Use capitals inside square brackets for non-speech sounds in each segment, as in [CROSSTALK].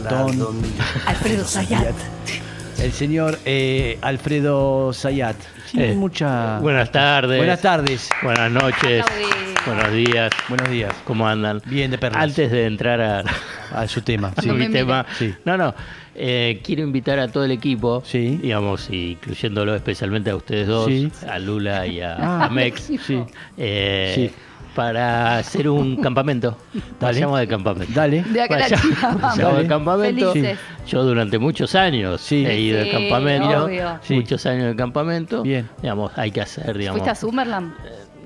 Don Alfredo [LAUGHS] Sayat. el señor eh, Alfredo Sayat. Eh, mucha. Buenas tardes. Buenas tardes. Buenas noches. Buenos días. Buenos días. ¿Cómo andan? Bien de perlas. Antes de entrar a, A su tema. a Sí. Mi tema, Sí. no, no. eh, quiero invitar a todo el equipo, Sí. digamos, incluyéndolo especialmente a ustedes dos, Sí. a Lula y a, Ah. a Mex, Sí. eh, Sí. Para hacer un [LAUGHS] campamento. Dale. Vayamos de campamento. Dale. De acá Vaya- vamos. de campamento. Felices. Yo durante muchos años Sí. he ido de Sí, campamento. obvio. Sí. Muchos años de campamento. Bien. Digamos, hay que hacer, digamos. ¿Fuiste a Summerland?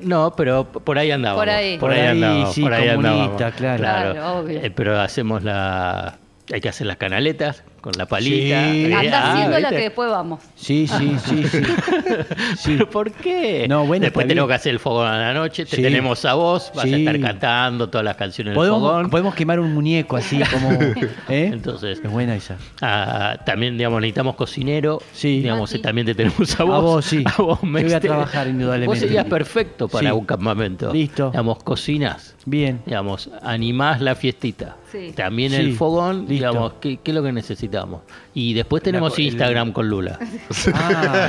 No, pero por ahí andábamos. Por ahí. Por ahí, andábamos, sí, por ahí comunista, andábamos. claro. Claro, obvio. Eh, pero hacemos la. Hay que hacer las canaletas con la palita. Sí. Anda ah, haciendo la ¿viste? que después vamos. Sí, sí, sí, sí. [LAUGHS] Sí. ¿Pero por qué? No, bueno, Después tenemos que hacer el fogón a la noche. Te Sí. tenemos a vos. Vas Sí. a estar cantando todas las canciones del fogón. podemos quemar un muñeco así como. [LAUGHS] ¿eh? Entonces, Es buena esa. ah, también digamos, necesitamos cocinero. Sí. Digamos, Ah, sí. también te tenemos a vos. A vos, sí. [LAUGHS] A vos, Yo voy a Mex, te- trabajar, indudablemente. Vos serías perfecto para Sí. un campamento. Listo. Digamos, cocinas. Bien. digamos, animás la fiestita. Sí. También el fogón, listo. digamos, ¿qué, qué es lo que necesitamos? Y después tenemos el- Instagram con Lula. [LAUGHS] Ah,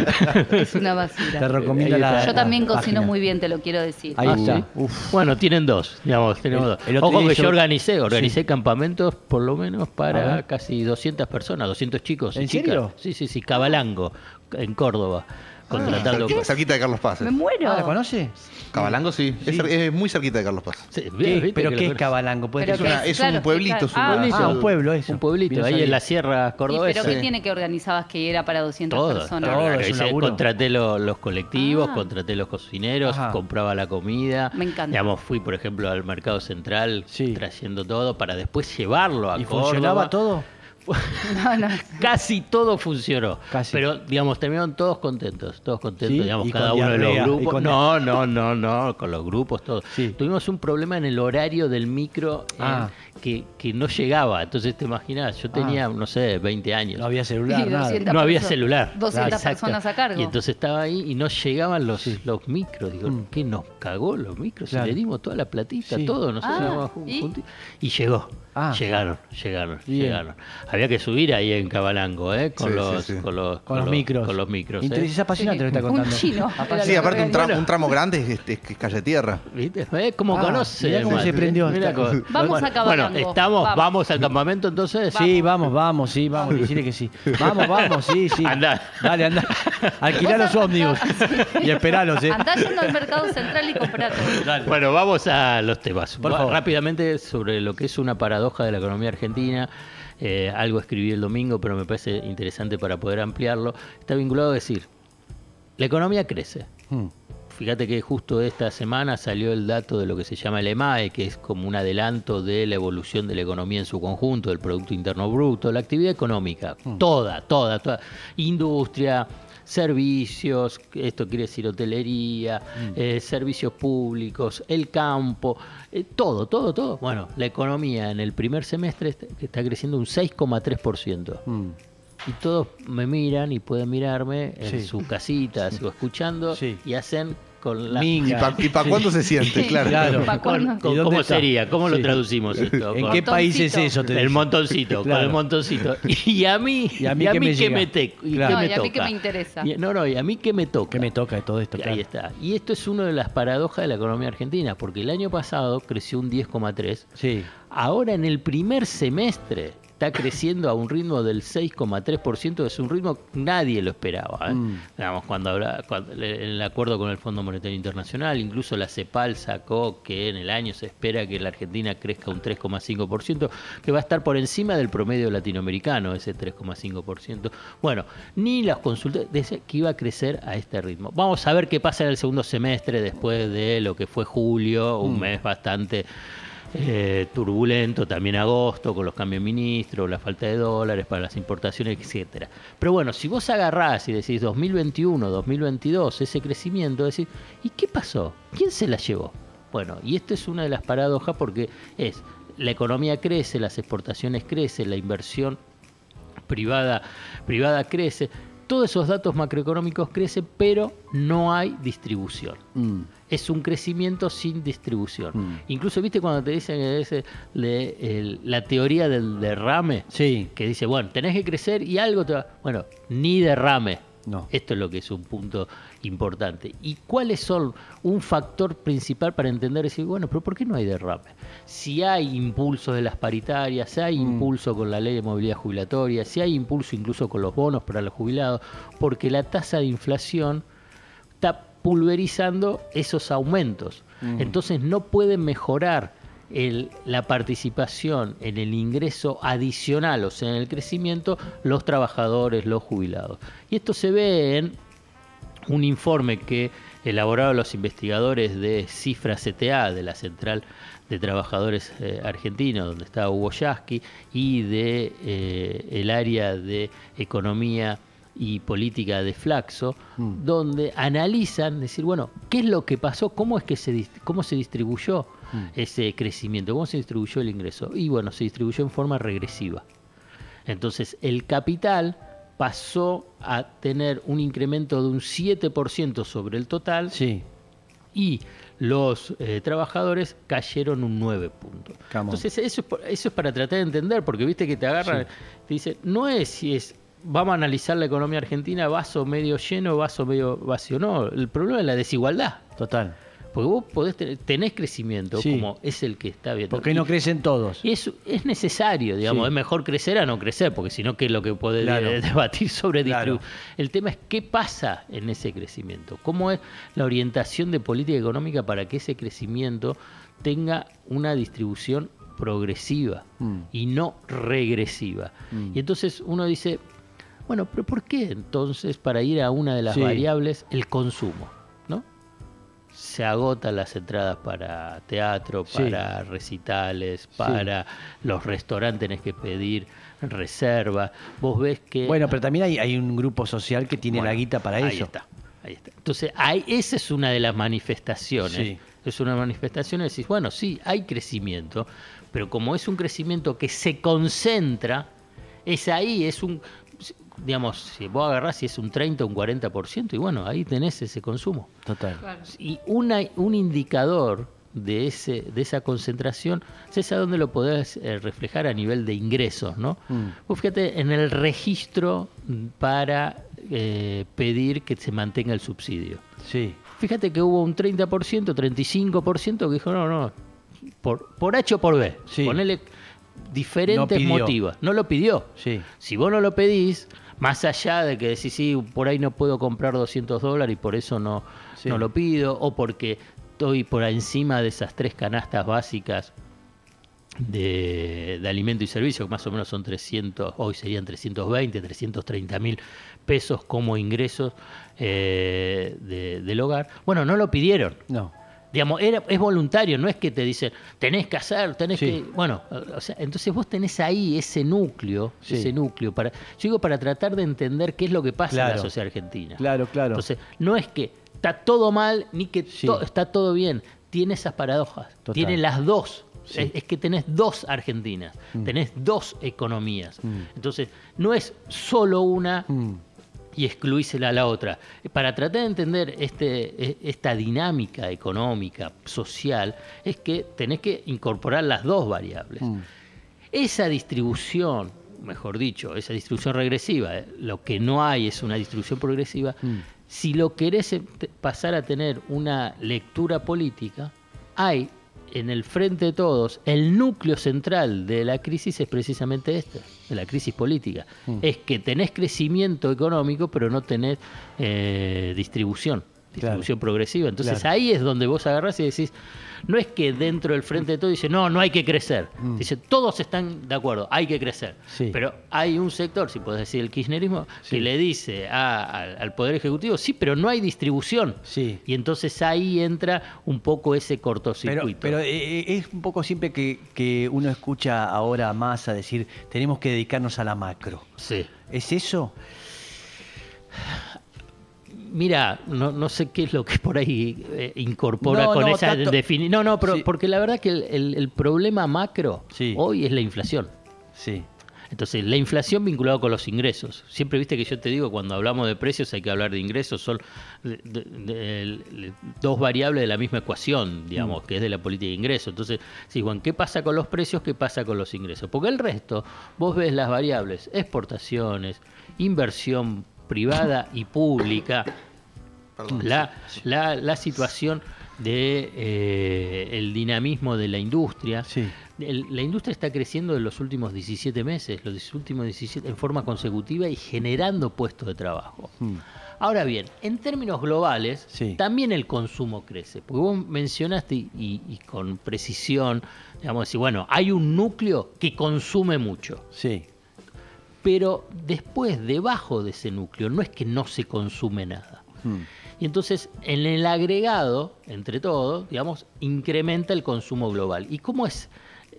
Es una basura. te recomiendo la. Yo también la cocino página. muy bien, te lo quiero decir. Ahí Ah, está. Bueno, tienen dos, digamos, tenemos El- dos. Ojo que yo- yo organicé, organicé Sí. campamentos por lo menos para casi 200 personas, 200 chicos. y ¿En chicas. serio? Sí, sí, sí, Cabalango, en Córdoba, contratando... Cerquita de Carlos Paz. Me eh. muero. Ah, ¿La conoce? Cabalango sí. Es, Sí. cer- es muy cerquita de Carlos Paz. Sí, ¿Qué? ¿viste ¿Pero que qué es Cabalango? ¿Puede es una- que- es un claro, pueblito, es un ah, pueblito. Ah, un pueblo eso. Un pueblito, Bien ahí en la sierra ¿Y cordobesa. pero qué tiene que organizabas que era para 200 Todo, personas? todo, claro, es un contraté lo- los colectivos, Ah. contraté los cocineros, Ajá. compraba la comida. Me encanta. Digamos, fui, por ejemplo, al mercado central Sí. trayendo todo para después llevarlo a ¿Y Córdoba. funcionaba todo? [LAUGHS] No, no. Casi todo funcionó. Casi. Pero, digamos, terminaron todos contentos, todos contentos, Sí, digamos, cada con uno de los grupos. con- No, no, no, no, con los grupos, todos. Sí. Tuvimos un problema en el horario del micro eh, Ah. que, que no llegaba. Entonces, te imaginas, yo tenía, no sé, 20 años. No había celular, Y nada. 200 No había personas- celular. 200 Exacto. personas a cargo. Y entonces estaba ahí y no llegaban los, los micros. Digo, Mm. ¿qué nos cagó los micros? Claro. Y le dimos toda la platita, Sí. todo. Nosotros Ah, ¿y? llegó. Ah. Llegaron, llegaron, Bien. llegaron. Había que subir ahí en Cabalango, ¿eh? Con, Sí, los, sí, sí. con los Con los micros. Con los micros. ¿eh? Es apasionante lo que está Un contando. chino. Apasionante. [LAUGHS] Sí, aparte un, tra- Bueno. un tramo grande es, es- es calle tierra. ¿Viste? ¿Ves cómo Ah, conoce? mirá cómo se prendió. Mirá Está- cómo- Vamos bueno, a Cabalango. Bueno, estamos, Vamos. vamos. al campamento entonces. Sí, vamos, vamos, sí, vamos, decirle que sí. Vamos, vamos, sí, sí. [LAUGHS] Andá. Dale, anda. Alquilá los ómnibus [LAUGHS] y esperalos, ¿eh? Andá yendo al mercado central y. Dale. Bueno, vamos a los temas. Por favor. Rápidamente sobre lo que es una paradoja de la economía argentina. Eh, algo escribí el domingo, pero me parece interesante para poder ampliarlo. Está vinculado a decir, la economía crece. Hmm. Fíjate que justo esta semana salió el dato de lo que se llama el EMAE, que es como un adelanto de la evolución de la economía en su conjunto, del Producto Interno Bruto, la actividad económica, toda, toda, toda. Industria, servicios, esto quiere decir hotelería, eh, servicios públicos, el campo, eh, todo, todo, todo. Bueno, la economía en el primer semestre está, está creciendo un 6,3%. Hmm. Y todos me miran y pueden mirarme en Sí. sus casitas [LAUGHS] o escuchando Sí. y hacen con la... Minga. ¿Y para Sí. cuándo se siente? [LAUGHS] Claro. Claro. ¿Pa' con- con- ¿Y ¿Cómo está? sería? ¿Cómo lo Sí. traducimos esto? ¿En Con- qué país es eso? Te el montoncito, con Claro. el montoncito. [LAUGHS] Y a mí, Y a mí que me qué llega. me, te- y Claro. No, me y a mí que me interesa. Y- no, no, y a mí qué me toca. ¿Qué me toca de todo esto? Y Claro. Ahí está. Y esto es una de las paradojas de la economía argentina, porque el año pasado creció un 10,3, Sí. ahora en el primer semestre está creciendo a un ritmo del 6,3%, es un ritmo que nadie lo esperaba. ¿eh? Mm. Digamos, cuando habla, cuando- en el acuerdo con el Fondo Monetario Internacional, incluso la CEPAL sacó que en el año se espera que la Argentina crezca un 3,5%, que va a estar por encima del promedio latinoamericano, ese 3,5%. Bueno, ni las consultas decían que iba a crecer a este ritmo. Vamos a ver qué pasa en el segundo semestre después de lo que fue julio, un mes bastante eh, turbulento, también agosto, con los cambios de ministros, la falta de dólares para las importaciones, etcétera. Pero bueno, si vos agarrás y decís 2021, 2022, ese crecimiento, decís, ¿y qué pasó? ¿Quién se la llevó? Bueno, y esto es una de las paradojas porque es, la economía crece, las exportaciones crecen, la inversión privada, privada crece, todos esos datos macroeconómicos crecen, pero no hay distribución. Mm. Es un crecimiento sin distribución. Mm. Incluso, ¿viste cuando te dicen que es el- le- el- la teoría del derrame? Sí. Que dice, bueno, tenés que crecer y algo te va... Bueno, ni derrame. No. Esto es lo que es un punto importante. ¿Y cuáles son un factor principal para entender decir, bueno, pero ¿por qué no hay derrame? Si hay impulso de las paritarias, si hay impulso con la ley de movilidad jubilatoria, si hay impulso incluso con los bonos para los jubilados, porque la tasa de inflación está pulverizando esos aumentos. Entonces no pueden mejorar el- la participación en el ingreso adicional, o sea, en el crecimiento, los trabajadores, los jubilados. Y esto se ve en un informe que elaboraron los investigadores de Cifra CTA, de la Central de Trabajadores eh, Argentinos, donde está Hugo Yasky, y de eh, el área de Economía y Política de Flaxo, donde analizan, decir, bueno, ¿qué es lo que pasó? ¿Cómo es que se, cómo se distribuyó ese crecimiento? ¿Cómo se distribuyó el ingreso? Y bueno, se distribuyó en forma regresiva. Entonces, el capital pasó a tener un incremento de un 7% sobre el total Sí. y los eh, trabajadores cayeron un 9 puntos. Entonces, eso es, eso es para tratar de entender, porque viste que te agarran, te dicen, no es si es, vamos a analizar la economía argentina, vaso medio lleno, vaso medio vacío, no, el problema es la desigualdad. Total. Porque vos podés tener, tenés crecimiento, Sí. como es el que está bien. ¿Por qué no crecen todos? Y es, es necesario, digamos, Sí. es mejor crecer a no crecer, porque si no, ¿qué es lo que Claro. de- debatir sobre Claro. El tema es qué pasa en ese crecimiento, cómo es la orientación de política económica para que ese crecimiento tenga una distribución progresiva Mm. y no regresiva. Mm. Y entonces uno dice, bueno, pero ¿por qué entonces para ir a una de las Sí. variables el consumo? Se agotan las entradas para teatro, Sí. para recitales, para los restaurantes tenés que pedir reserva. Vos ves que... Bueno, pero también hay, hay un grupo social que tiene Bueno, la guita para ahí eso. Está, ahí está. Entonces, ahí, esa es una de las manifestaciones. Sí. Es una manifestación de decir, bueno, sí, hay crecimiento, pero como es un crecimiento que se concentra, es ahí, es un, digamos, si vos agarrás si es un 30 o un 40%, y bueno, ahí tenés ese consumo. Total. Claro. Y una, un indicador de, ese, de esa concentración, es a dónde lo podés eh, reflejar a nivel de ingresos, ¿no? Mm. Vos fíjate en el registro para eh, pedir que se mantenga el subsidio. Sí. Fíjate que hubo un 30%, 35% que dijo, no, no, por, por H o por B. Sí. Ponele diferentes pidió. motivos. No lo pidió. Sí. Si vos no lo pedís, más allá de que decís, sí, por ahí no puedo comprar 200 dólares y por eso no, Sí. no lo pido, o porque estoy por encima de esas tres canastas básicas de, de alimento y servicio, que más o menos son 300, hoy serían 320, 330 mil pesos como ingresos eh, de- del hogar. Bueno, no lo pidieron. No. Digamos, era, es voluntario, no es que te dicen, tenés que hacer, tenés Sí. que... Bueno, o sea, entonces vos tenés ahí ese núcleo, Sí. ese núcleo, para, yo digo para tratar de entender qué es lo que pasa en la sociedad argentina. Claro, claro. Entonces, no es que está todo mal ni que Sí. to- está todo bien, tiene esas paradojas, Total. tiene las dos. Sí. Es que tenés dos Argentinas, Mm. tenés dos economías. Mm. Entonces, no es solo una Mm. Y excluísela a la otra. Para tratar de entender este, e- esta dinámica económica, social, es que tenés que incorporar las dos variables. Mm. Esa distribución, mejor dicho, esa distribución regresiva, eh, lo que no hay es una distribución progresiva, Mm. si lo querés eh, pasar a tener una lectura política, hay en el frente de todos, el núcleo central de la crisis es precisamente este, de la crisis política. Mm. Es que tenés crecimiento económico, pero no tenés eh, distribución, distribución progresiva. Entonces Claro. ahí es donde vos agarrás y decís, no es que dentro del frente de todo dice, no, no hay que crecer. Mm. Dice, todos están de acuerdo, hay que crecer. Sí. Pero hay un sector, si podés decir el kirchnerismo, Sí. que le dice a- al, al Poder Ejecutivo, sí, pero no hay distribución. Sí. Y entonces ahí entra un poco ese cortocircuito. pero eh, eh, es un poco siempre que, que uno escucha ahora más a decir, tenemos que dedicarnos a la macro. Sí. ¿Es eso? Mira, no, no sé qué es lo que por ahí eh, incorpora No, con no, esa definición. No, no, pero Sí. porque la verdad que el, el- el problema macro Sí. hoy es la inflación. Sí. Entonces, la inflación vinculada con los ingresos. Siempre viste que yo te digo, cuando hablamos de precios hay que hablar de ingresos, son de- de- de- de- dos variables de la misma ecuación, digamos, que es de la política de ingresos. Entonces, sí, Juan, ¿qué pasa con los precios? ¿Qué pasa con los ingresos? Porque el resto, vos ves las variables, exportaciones, inversión privada y pública, la, la, la situación de eh, el dinamismo de la industria. Sí. El- la industria está creciendo en los últimos 17 meses, los últimos 17 en forma consecutiva y generando puestos de trabajo. Mm. Ahora bien, en términos globales, Sí. también el consumo crece. Porque vos mencionaste y, y- y con precisión, digamos, decir, bueno, hay un núcleo que consume mucho. Sí. Pero después, debajo de ese núcleo, no es que no se consume nada. Mm. Y entonces, en el agregado, entre todos, digamos, incrementa el consumo global. ¿Y cómo es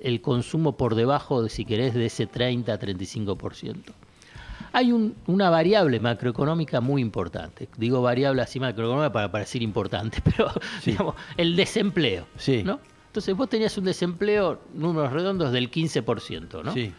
el consumo por debajo, de, si querés, de ese 30-35%? Hay un- una variable macroeconómica muy importante. Digo variable así macroeconómica para parecer importante, [LAUGHS] pero digamos, el desempleo. Sí. ¿no? Entonces vos tenías un desempleo, números redondos, del 15%, ¿no? Sí.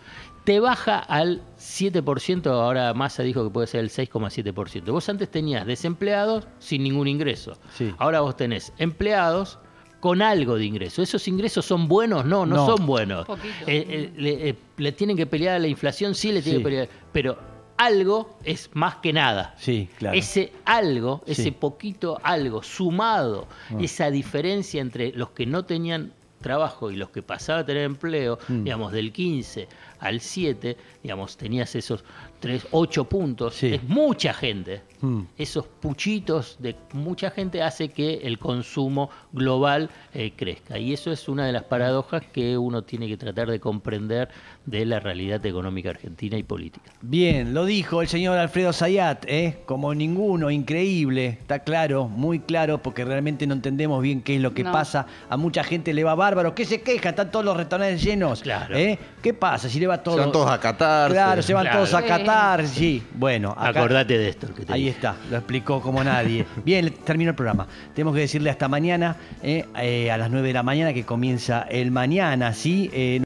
Te baja al 7%, ahora Massa dijo que puede ser el 6,7%. Vos antes tenías desempleados sin ningún ingreso. Sí. Ahora vos tenés empleados con algo de ingreso. ¿Esos ingresos son buenos? No, no, No. son buenos. Eh, eh, le, eh, le tienen que pelear a la inflación, sí le tienen Sí. que pelear. Pero algo es más que nada. Sí, claro. Ese algo, Sí. ese poquito algo, sumado, Ah. esa diferencia entre los que no tenían trabajo y los que pasaban a tener empleo, Mm. digamos, del 15 al 7, digamos, tenías esos 3, 8 puntos, Sí. es mucha gente. Mm. Esos puchitos de mucha gente hace que el consumo global eh, crezca. Y eso es una de las paradojas que uno tiene que tratar de comprender de la realidad económica argentina y política. Bien, lo dijo el señor Alfredo Zayat, ¿eh? como ninguno, increíble, está claro, muy claro, porque realmente no entendemos bien qué es lo que No. pasa. A mucha gente le va bárbaro, ¿qué se queja? Están todos los restaurantes llenos. Claro. ¿eh? ¿Qué pasa? Si le va todo. Se van todos a Qatar. Claro, se van Claro. todos a. Qatar, sí. Bueno, acá- Acordate de esto. Que te Ahí dije. está, lo explicó como nadie. [LAUGHS] Bien, terminó el programa. Tenemos que decirle hasta mañana, eh, eh, a las 9 de la mañana, que comienza el mañana, ¿sí? Eh,